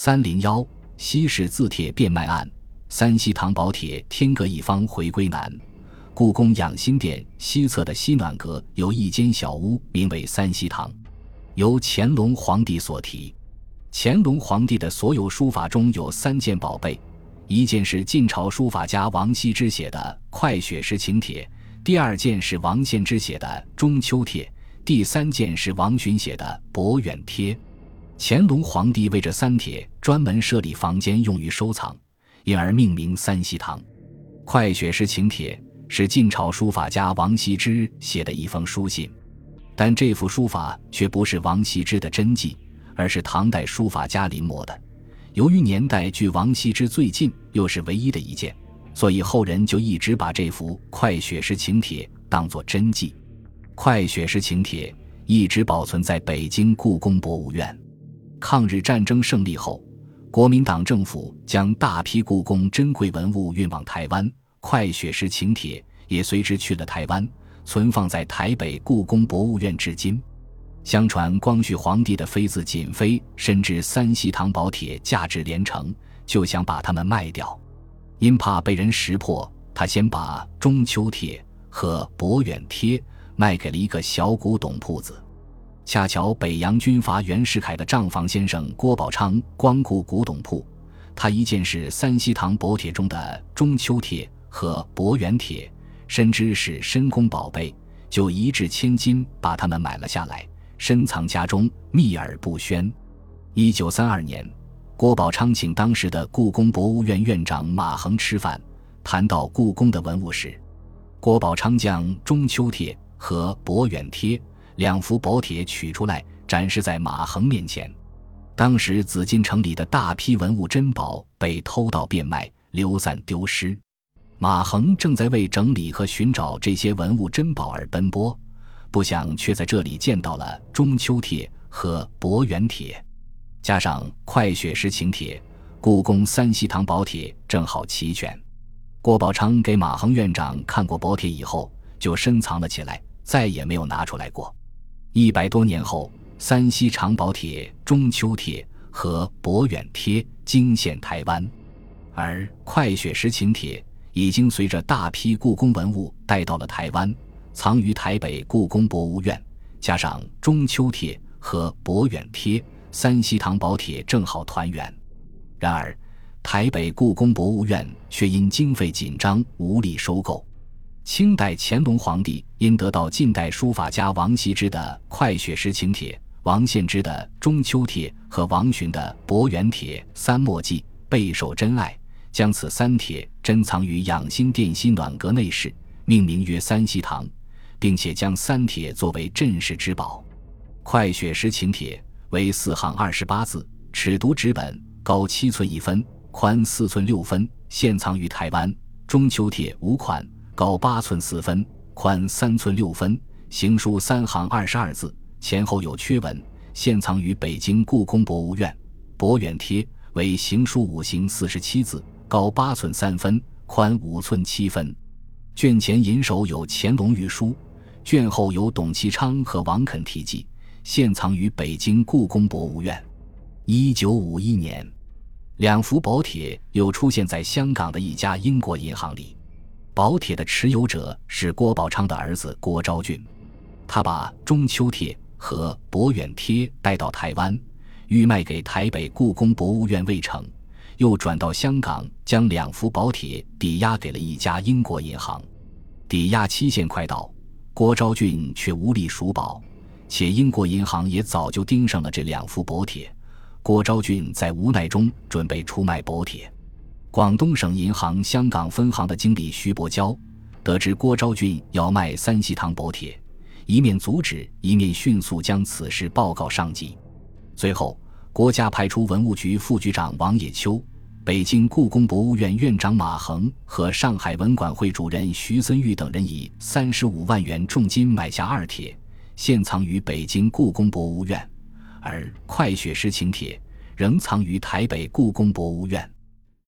三零幺西式字帖变卖案，三西堂宝帖天各一方回归难。故宫养心殿西侧的西暖阁有一间小屋，名为三西堂，由乾隆皇帝所题。乾隆皇帝的所有书法中有三件宝贝，一件是晋朝书法家王羲之写的《快雪时晴帖》，第二件是王献之写的《中秋帖》，第三件是王洵写的《博远帖》。乾隆皇帝为这三帖专门设立房间用于收藏，因而命名三希堂。快雪时晴帖是晋朝书法家王羲之写的一封书信，但这幅书法却不是王羲之的真迹，而是唐代书法家临摹的。由于年代距王羲之最近，又是唯一的一件，所以后人就一直把这幅快雪时晴帖当作真迹。快雪时晴帖一直保存在北京故宫博物院。抗日战争胜利后，国民党政府将大批故宫珍贵文物运往台湾，快雪时请帖也随之去了台湾，存放在台北故宫博物院至今。相传光绪皇帝的妃子瑾妃深知三希堂宝帖价值连城，就想把它们卖掉，因怕被人识破，他先把中秋帖和博远帖卖给了一个小古董铺子。恰巧北洋军阀袁世凯的账房先生郭宝昌光顾古董铺，他一见是三希堂薄帖中的中秋帖和博远帖，深知是深宫宝贝，就一掷千金把它们买了下来，深藏家中，秘而不宣。一九三二年，郭宝昌请当时的故宫博物院院长马衡吃饭，谈到故宫的文物时，郭宝昌将中秋帖和博远帖。两幅宝帖取出来，展示在马衡面前。当时紫禁城里的大批文物珍宝被偷盗变卖、流散丢失，马衡正在为整理和寻找这些文物珍宝而奔波，不想却在这里见到了中秋帖和博远帖，加上快雪时晴帖，故宫三希堂宝帖正好齐全。郭宝昌给马衡院长看过宝帖以后，就深藏了起来，再也没有拿出来过。一百多年后，三希长宝帖、中秋帖和博远帖惊现台湾，而快雪时晴帖已经随着大批故宫文物带到了台湾，藏于台北故宫博物院。加上中秋帖和博远帖，三希堂宝帖正好团圆。然而，台北故宫博物院却因经费紧张无力收购。清代乾隆皇帝因得到近代书法家王羲之的《快雪时晴帖》、王献之的《中秋帖》和王洵的《博远帖》三墨迹，备受珍爱，将此三帖珍藏于养心殿西暖阁内室，命名曰三希堂，并且将三帖作为镇室之宝。《快雪时晴帖》为四行二十八字，尺牍纸本，高七寸一分，宽四寸六分，现藏于台湾。《中秋帖》五款。高八寸四分，宽三寸六分，行书三行二十二字，前后有缺文，现藏于北京故宫博物院。博远帖为行书五行四十七字，高八寸三分，宽五寸七分。卷前银首有乾隆御书，卷后有董其昌和王肯题记，现藏于北京故宫博物院。一九五一年，两幅宝帖又出现在香港的一家英国银行里。宝帖的持有者是郭宝昌的儿子郭昭俊，他把中秋帖和博远帖带到台湾，欲卖给台北故宫博物院未成，又转到香港，将两幅宝帖抵押给了一家英国银行。抵押期限快到，郭昭俊却无力赎宝，且英国银行也早就盯上了这两幅宝帖，郭昭俊在无奈中准备出卖宝帖。广东省银行香港分行的经理徐伯娇得知郭昭俊要卖三希堂宝帖，一面阻止，一面迅速将此事报告上级。最后，国家派出文物局副局长王野秋、北京故宫博物院院长马衡和上海文管会主任徐森玉等人，以三十五万元重金买下二帖，现藏于北京故宫博物院；而《快雪时晴帖》仍藏于台北故宫博物院。